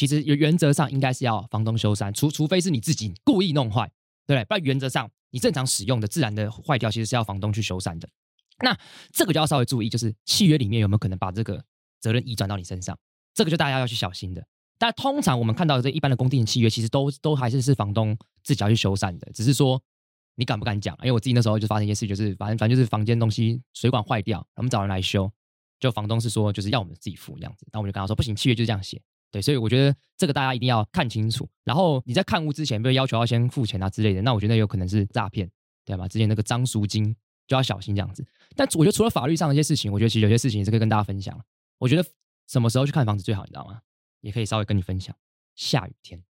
Speaker 2: 其实原原则上应该是要房东修缮，除除非是你自己故意弄坏，对不对？不然原则上你正常使用的自然的坏掉，其实是要房东去修缮的。那这个就要稍微注意，就是契约里面有没有可能把这个责任移转到你身上，这个就大家要去小心的。但通常我们看到的这一般的公定契约，其实都都还是是房东自己要去修缮的，只是说你敢不敢讲？因为我自己那时候就发生一件事，就是反正反正就是房间东西水管坏掉，我们找人来修，就房东是说就是要我们自己付这样子，那我就跟他说不行，契约就这样写。对，所以我觉得这个大家一定要看清楚。然后你在看屋之前，被要求要先付钱啊之类的，那我觉得有可能是诈骗，对吧？之前那个张赎金就要小心这样子。但我觉得除了法律上的一些事情，我觉得其实有些事情也是可以跟大家分享。我觉得什么时候去看房子最好，你知道吗？也可以稍微跟你分享。下雨天，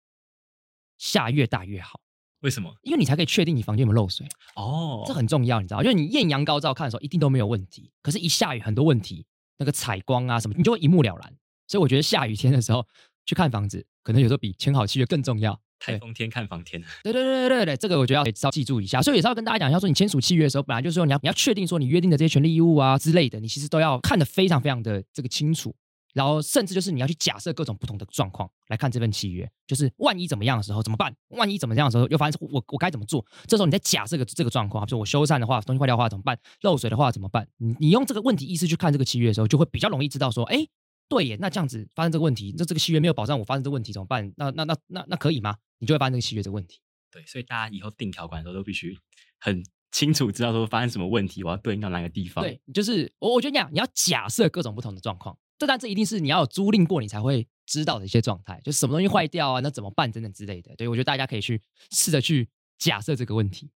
Speaker 2: 下越大越好。
Speaker 3: 为什么？
Speaker 2: 因为你才可以确定你房间有没有漏水。
Speaker 3: 哦，
Speaker 2: 这很重要，你知道？因为你艳阳高照看的时候，一定都没有问题。可是，一下雨，很多问题，那个采光啊什么，你就会一目了然。所以我觉得下雨天的时候去看房子，可能有时候比签好契约更重要。
Speaker 3: 台风天看房天，
Speaker 2: 对对对对对对，这个我觉得要稍记住一下。所以也是要跟大家讲一下，说你签署契约的时候，本来就是说你要你要确定说你约定的这些权利义务啊之类的，你其实都要看得非常非常的这个清楚。然后甚至就是你要去假设各种不同的状况来看这份契约，就是万一怎么样的时候怎么办？万一怎么样的时候又发生我我该怎么做？这时候你在假设个这个状况，比如说我修缮的话，东西坏掉的话怎么办？漏水的话怎么办？你你用这个问题意识去看这个契约的时候，就会比较容易知道说，哎。对耶，那这样子发生这个问题，那这个契约没有保障我发生这个问题怎么办？那那那那那可以吗？你就会发生这个契约这个问题。
Speaker 3: 对，所以大家以后订条款的时候都必须很清楚知道说发生什么问题，我要对应到哪个地方。
Speaker 2: 对，就是我我觉得你讲你要假设各种不同的状况，这但这一定是你要有租赁过你才会知道的一些状态，就什么东西坏掉啊，那怎么办等等之类的。对，我觉得大家可以去试着去假设这个问题。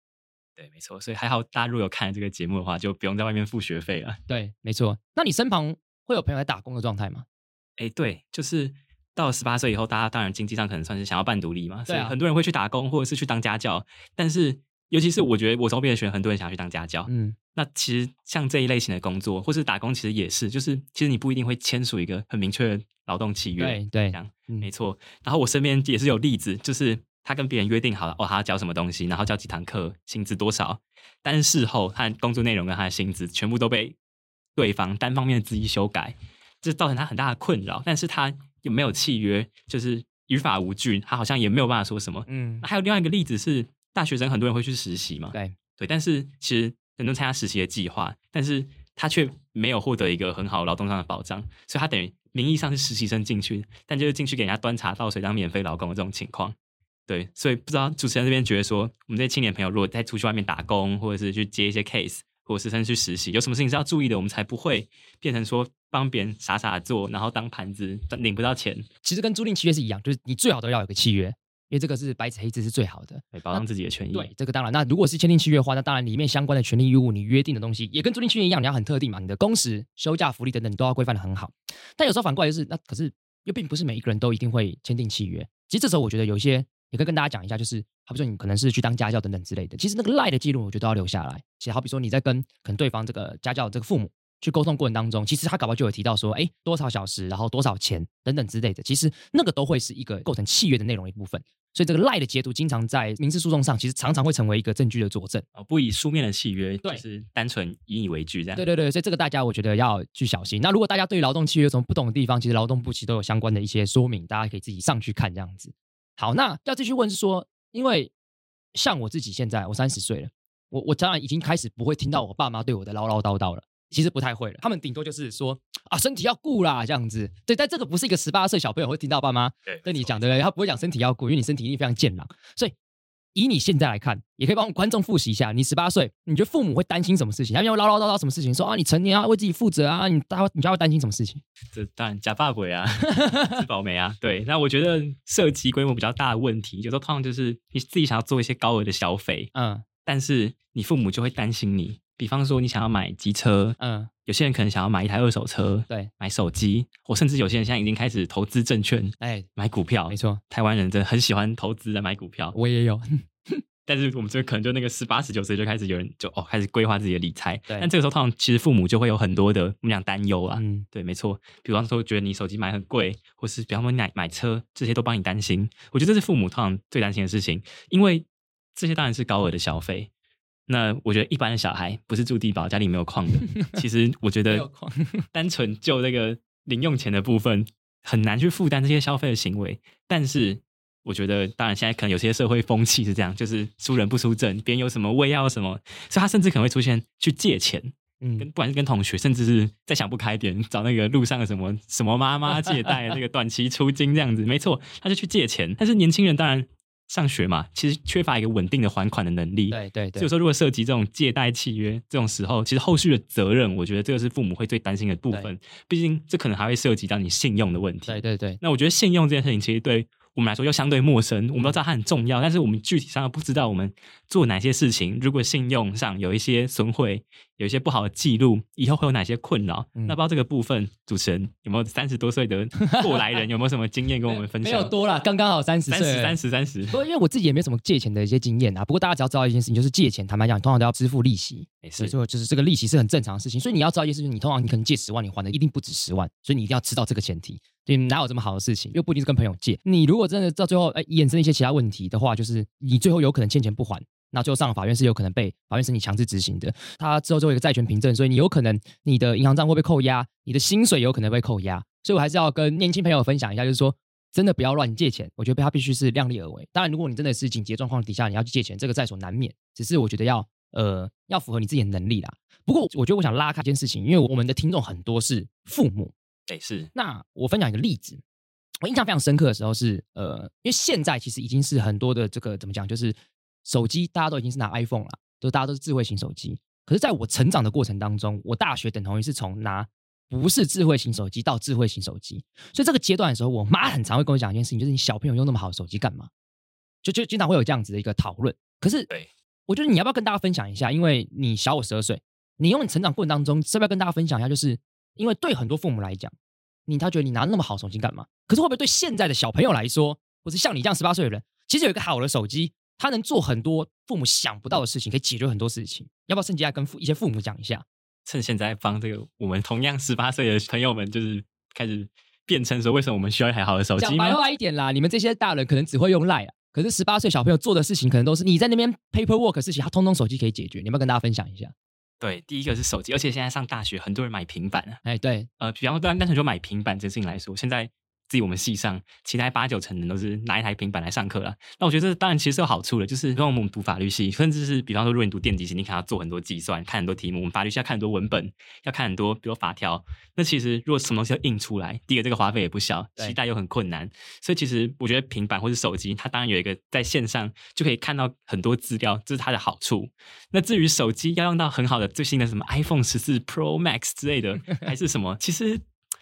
Speaker 3: 对，没错。所以还好，大家如果有看这个节目的话，就不用在外面付学费了。
Speaker 2: 对，没错。那你身旁？会有朋友在打工的状态吗？
Speaker 3: 哎，对，就是到了十八岁以后，大家当然经济上可能算是想要半独立嘛，所以很多人会去打工或者是去当家教。但是，尤其是我觉得我周边的学生，很多人想要去当家教。嗯，那其实像这一类型的工作，或是打工，其实也是，就是其实你不一定会签署一个很明确的劳动契约。
Speaker 2: 对对，
Speaker 3: 这样、嗯、没错。然后我身边也是有例子，就是他跟别人约定好了，哦，他要教什么东西，然后教几堂课，薪资多少，但是事后他的工作内容跟他的薪资全部都被对方单方面的恣意修改。这造成他很大的困扰，但是他又没有契约，就是于法无据，他好像也没有办法说什么。嗯，还有另外一个例子是，大学生很多人会去实习嘛，
Speaker 2: 对
Speaker 3: 对，但是其实很多人参加实习的计划，但是他却没有获得一个很好劳动上的保障，所以他等于名义上是实习生进去，但就是进去给人家端茶倒水当免费劳工的这种情况。对，所以不知道主持人这边觉得说，我们这些青年朋友如果再出去外面打工，或者是去接一些 case。或是甚至去实习，有什么事情是要注意的，我们才不会变成说帮别人傻傻的做，然后当盘子领不到钱。
Speaker 2: 其实跟租赁契约是一样，就是你最好都要有个契约，因为这个是白纸黑字是最好的，
Speaker 3: 保障自己的权益。
Speaker 2: 对，这个当然。那如果是签订契约的话，那当然里面相关的权利义务，你约定的东西也跟租赁契约一样，你要很特定嘛，你的工时、休假、福利等等，你都要规范的很好。但有时候反过来就是，那可是又并不是每一个人都一定会签订契约。其实这时候我觉得有一些。也可以跟大家讲一下，就是好比说你可能是去当家教等等之类的，其实那个赖的记录，我觉得都要留下来。其实好比说你在跟可能对方这个家教这个父母去沟通过程当中，其实他搞不好就有提到说，哎，多少小时，然后多少钱等等之类的，其实那个都会是一个构成契约的内容一部分。所以这个赖的截图，经常在民事诉讼上，其实常常会成为一个证据的佐证。
Speaker 3: 哦，不以书面的契约，就是单纯引以为据这样。
Speaker 2: 对对对，所以这个大家我觉得要去小心。那如果大家对于劳动契约有什么不懂的地方，其实劳动部其实都有相关的一些说明，大家可以自己上去看这样子。好，那要继续问是说。因为像我自己现在，我三十岁了，我我当然已经开始不会听到我爸妈对我的唠唠叨叨了，其实不太会了。他们顶多就是说啊，身体要顾啦这样子。对，但这个不是一个十八岁小朋友会听到爸妈跟你讲的，他不会讲身体要顾，因为你身体一定非常健朗。所以以你现在来看，也可以帮观众复习一下。你十八岁，你觉得父母会担心什么事情？他们会唠唠叨叨什么事情？说啊，你成年要为自己负责啊，你他你就要担心什么事情？
Speaker 3: 这当然假发鬼啊，吃饱没啊？对，那我觉得涉及规模比较大的问题，有时候通常就是你自己想要做一些高额的消费，嗯，但是你父母就会担心你。比方说，你想要买机车，嗯，有些人可能想要买一台二手车，对，买手机，或甚至有些人现在已经开始投资证券，哎，买股票，没错，台湾人真的很喜欢投资来买股票，
Speaker 2: 我也有，
Speaker 3: 但是我们这可能就那个十八十九岁就开始有人就哦开始规划自己的理财，对，但这个时候通常其实父母就会有很多的我们讲担忧啊，嗯，对，没错，比方说觉得你手机买很贵，或是比方说你买买车，这些都帮你担心，我觉得这是父母通常最担心的事情，因为这些当然是高额的消费。那我觉得一般的小孩不是住地堡，家里没有矿的。其实我觉得，单纯就那个零用钱的部分，很难去负担这些消费的行为。但是我觉得，当然现在可能有些社会风气是这样，就是输人不输阵，别人有什么我也要什么，所以他甚至可能会出现去借钱，嗯，跟不管是跟同学，甚至是再想不开点，找那个路上的什么什么妈妈借贷，那个 短期出金这样子，没错，他就去借钱。但是年轻人当然。上学嘛，其实缺乏一个稳定的还款的能力。对对对，所以说如果涉及这种借贷契约这种时候，其实后续的责任，我觉得这个是父母会最担心的部分。毕竟这可能还会涉及到你信用的问题。对对对，那我觉得信用这件事情，其实对。我们来说又相对陌生，我们都知道它很重要，但是我们具体上又不知道我们做哪些事情。如果信用上有一些损毁，有一些不好的记录，以后会有哪些困扰？嗯、那不知道这个部分，主持人有没有三十多岁的 过来人，有没有什么经验跟我们分享？
Speaker 2: 没有多啦，刚刚好三十岁，
Speaker 3: 三十三十。
Speaker 2: 不过因为我自己也没有什么借钱的一些经验啊。不过大家只要知道一件事情，就是借钱，坦白讲，通常都要支付利息。没事，所以就是这个利息是很正常的事情。所以你要知道一件事情，你通常你可能借十万，你还的一定不止十万，所以你一定要知道这个前提。你哪有这么好的事情？又不一定是跟朋友借。你如果真的到最后，哎，衍生一些其他问题的话，就是你最后有可能欠钱不还，那最后上法院是有可能被法院申请强制执行的。他之后就会有一个债权凭证，所以你有可能你的银行账户会被扣押，你的薪水有可能被扣押。所以我还是要跟年轻朋友分享一下，就是说真的不要乱借钱。我觉得他必须是量力而为。当然，如果你真的是紧急状况底下你要去借钱，这个在所难免。只是我觉得要呃要符合你自己的能力啦。不过我觉得我想拉开一件事情，因为我们的听众很多是父母。
Speaker 3: 哎，是。那
Speaker 2: 我分享一个例子。我印象非常深刻的时候是，呃，因为现在其实已经是很多的这个怎么讲，就是手机大家都已经是拿 iPhone 了，就大家都是智慧型手机。可是在我成长的过程当中，我大学等同于是从拿不是智慧型手机到智慧型手机，所以这个阶段的时候，我妈很常会跟我讲一件事情，就是你小朋友用那么好的手机干嘛？就就经常会有这样子的一个讨论。可是，对，我觉得你要不要跟大家分享一下？因为你小我十二岁，你用你成长过程当中，是不是要跟大家分享一下？就是因为对很多父母来讲。你他觉得你拿那么好手机干嘛？可是会不会对现在的小朋友来说，或是像你这样十八岁的人，其实有一个好的手机，他能做很多父母想不到的事情，可以解决很多事情。要不要趁机来跟父一些父母讲一下？
Speaker 3: 趁现在帮这个我们同样十八岁的朋友们，就是开始辩称说，为什么我们需要一台好的手机？讲
Speaker 2: 白话一点啦，你们这些大人可能只会用 Line 啊，可是十八岁小朋友做的事情，可能都是你在那边 paperwork 的事情，他通通手机可以解决。你要不要跟大家分享一下？
Speaker 3: 对，第一个是手机，而且现在上大学，很多人买平板啊。
Speaker 2: 哎，对，
Speaker 3: 呃，比方说单单纯就买平板这件事情来说，现在。自己我们系上，其他八九成人都是拿一台平板来上课了。那我觉得这当然其实是有好处的，就是跟我们读法律系，甚至是比方说，如果你读电机系，你可能要做很多计算，看很多题目。我们法律系要看很多文本，要看很多，比如法条。那其实如果什么东西要印出来，第一个这个花费也不小，期待又很困难。所以其实我觉得平板或是手机，它当然有一个在线上就可以看到很多资料，这是它的好处。那至于手机要用到很好的最新的什么 iPhone 十四 Pro Max 之类的，还是什么，其实。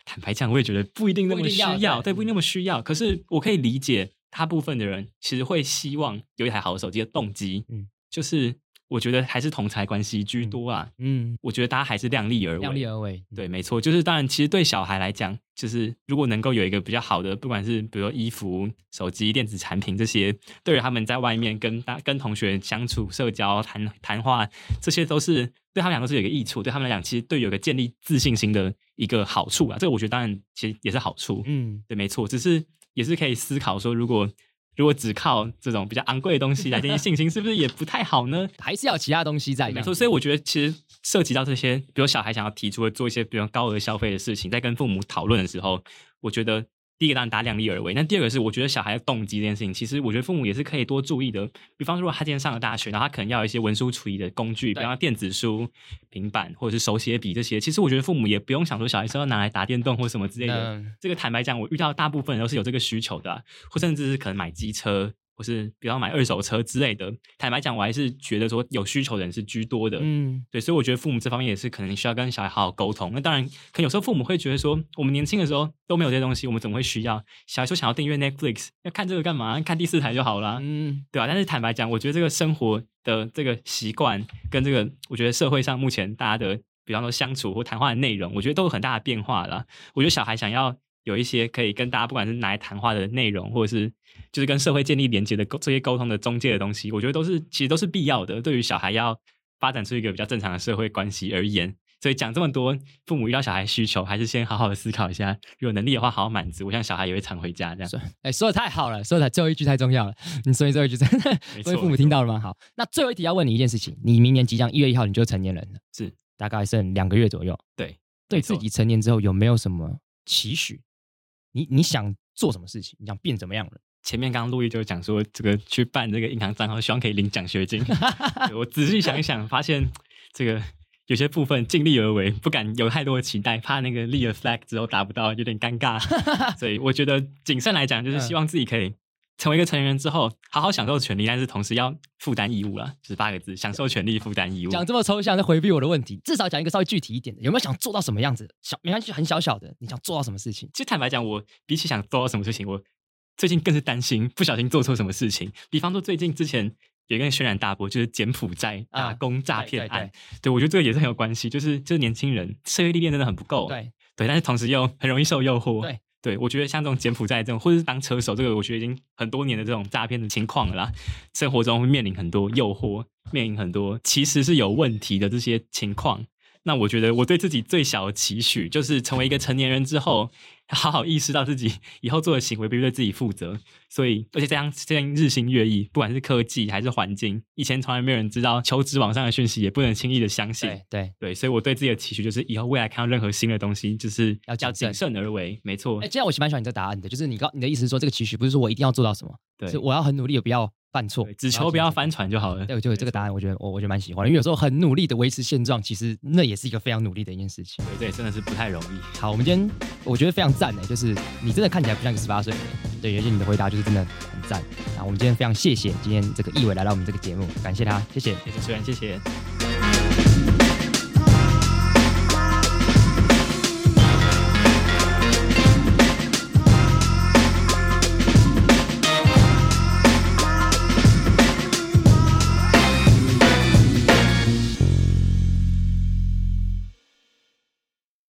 Speaker 3: 坦白讲，我也觉得不一定那么需要，要对，不一定那么需要。可是我可以理解，大部分的人其实会希望有一台好的手机的动机，嗯，就是。我觉得还是同财关系居多啊。嗯，我觉得大家还是量力而为。
Speaker 2: 量力而为，
Speaker 3: 对，没错。就是当然，其实对小孩来讲，就是如果能够有一个比较好的，不管是比如说衣服、手机、电子产品这些，对于他们在外面跟大跟同学相处、社交、谈谈话，这些都是对他们两个是有一个益处。对他们来讲，其实对有个建立自信心的一个好处啊。这个我觉得当然其实也是好处。嗯，对，没错。只是也是可以思考说，如果。如果只靠这种比较昂贵的东西来建立信心，是不是也不太好呢？
Speaker 2: 还是要其他东西在？
Speaker 3: 没错，所以我觉得其实涉及到这些，比如小孩想要提出的做一些比较高额消费的事情，在跟父母讨论的时候，我觉得。第一个当然大家量力而为，那第二个是我觉得小孩的动机这件事情，其实我觉得父母也是可以多注意的。比方说，他今天上了大学，然后他可能要一些文书处理的工具，比方说电子书、平板或者是手写笔这些，其实我觉得父母也不用想说小孩是要拿来打电动或什么之类的。这个坦白讲，我遇到大部分人都是有这个需求的啊，或甚至是可能买机车或是比方买二手车之类的。坦白讲，我还是觉得说有需求的人是居多的。嗯，对，所以我觉得父母这方面也是可能需要跟小孩好好沟通。那当然，可能有时候父母会觉得说，我们年轻的时候都没有这些东西，我们怎么会需要？小孩说想要订阅 Netflix，要看这个干嘛？看第四台就好了。嗯，对吧？但是坦白讲，我觉得这个生活的这个习惯跟这个，我觉得社会上目前大家的，比方说相处或谈话的内容，我觉得都有很大的变化了。我觉得小孩想要。有一些可以跟大家不管是拿来谈话的内容，或者是就是跟社会建立连接的沟这些沟通的中介的东西，我觉得都是其实都是必要的。对于小孩要发展出一个比较正常的社会关系而言，所以讲这么多，父母遇到小孩需求，还是先好好的思考一下，如果有能力的话，好好满足。我想小孩也会常回家这样。
Speaker 2: 哎，说的太好了，说的最后一句太重要了。你说最后一句真的，所以父母听到了吗？好，那最后一题要问你一件事情：你明年即将一月一号你就成年人了，
Speaker 3: 是
Speaker 2: 大概剩两个月左右。
Speaker 3: 对，
Speaker 2: 对自己成年之后有没有什么期许？你你想做什么事情？你想变怎么样了？
Speaker 3: 前面刚刚陆毅就讲说，这个去办这个银行账号，希望可以领奖学金。我仔细想一想，发现这个有些部分尽力而为，不敢有太多的期待，怕那个立了 flag 之后达不到，有点尴尬。所以我觉得谨慎来讲，就是希望自己可以。成为一个成年人之后，好好享受权利，但是同时要负担义务了，就是八个字：享受权利，负担义务。
Speaker 2: 讲这么抽象，在回避我的问题，至少讲一个稍微具体一点的。有没有想做到什么样子？小没关系，很小小的，你想做到什么事情？
Speaker 3: 其实坦白讲，我比起想做到什么事情，我最近更是担心不小心做错什么事情。比方说，最近之前有一个轩然大波，就是柬埔寨打工诈骗案。啊、对，对，对，对，我觉得这个也是很有关系，就是就是年轻人社会历练真的很不够。
Speaker 2: 对
Speaker 3: 对，但是同时又很容易受诱惑。
Speaker 2: 对。
Speaker 3: 对，我觉得像这种柬埔寨这种，或者是当车手，这个我觉得已经很多年的这种诈骗的情况了啦。生活中会面临很多诱惑，面临很多其实是有问题的这些情况。那我觉得我对自己最小的期许，就是成为一个成年人之后，好好意识到自己以后做的行为必须对自己负责。所以，而且这样这样日新月异，不管是科技还是环境，以前从来没有人知道求职网上的讯息，也不能轻易的相信。
Speaker 2: 对对，
Speaker 3: 对，所以我对自己的期许就是，以后未来看到任何新的东西，就是要较谨慎而为。没错。
Speaker 2: 哎，这样我蛮喜欢你这答案的，就是你刚你的意思是说，这个期许不是说我一定要做到什么，对，是我要很努力，也不要。犯错，
Speaker 3: 只求不要翻船就好了。
Speaker 2: 对，就这个答案，我觉得我我觉得蛮喜欢的，因为有时候很努力的维持现状，其实那也是一个非常努力的一件事情。
Speaker 3: 对，对，真的是不太容易。
Speaker 2: 好，我们今天我觉得非常赞诶，就是你真的看起来不像一个十八岁的人。对，而且你的回答就是真的很赞。那我们今天非常谢谢今天这个易伟来到我们这个节目，感谢他，谢谢，
Speaker 3: 谢谢主持人，谢谢。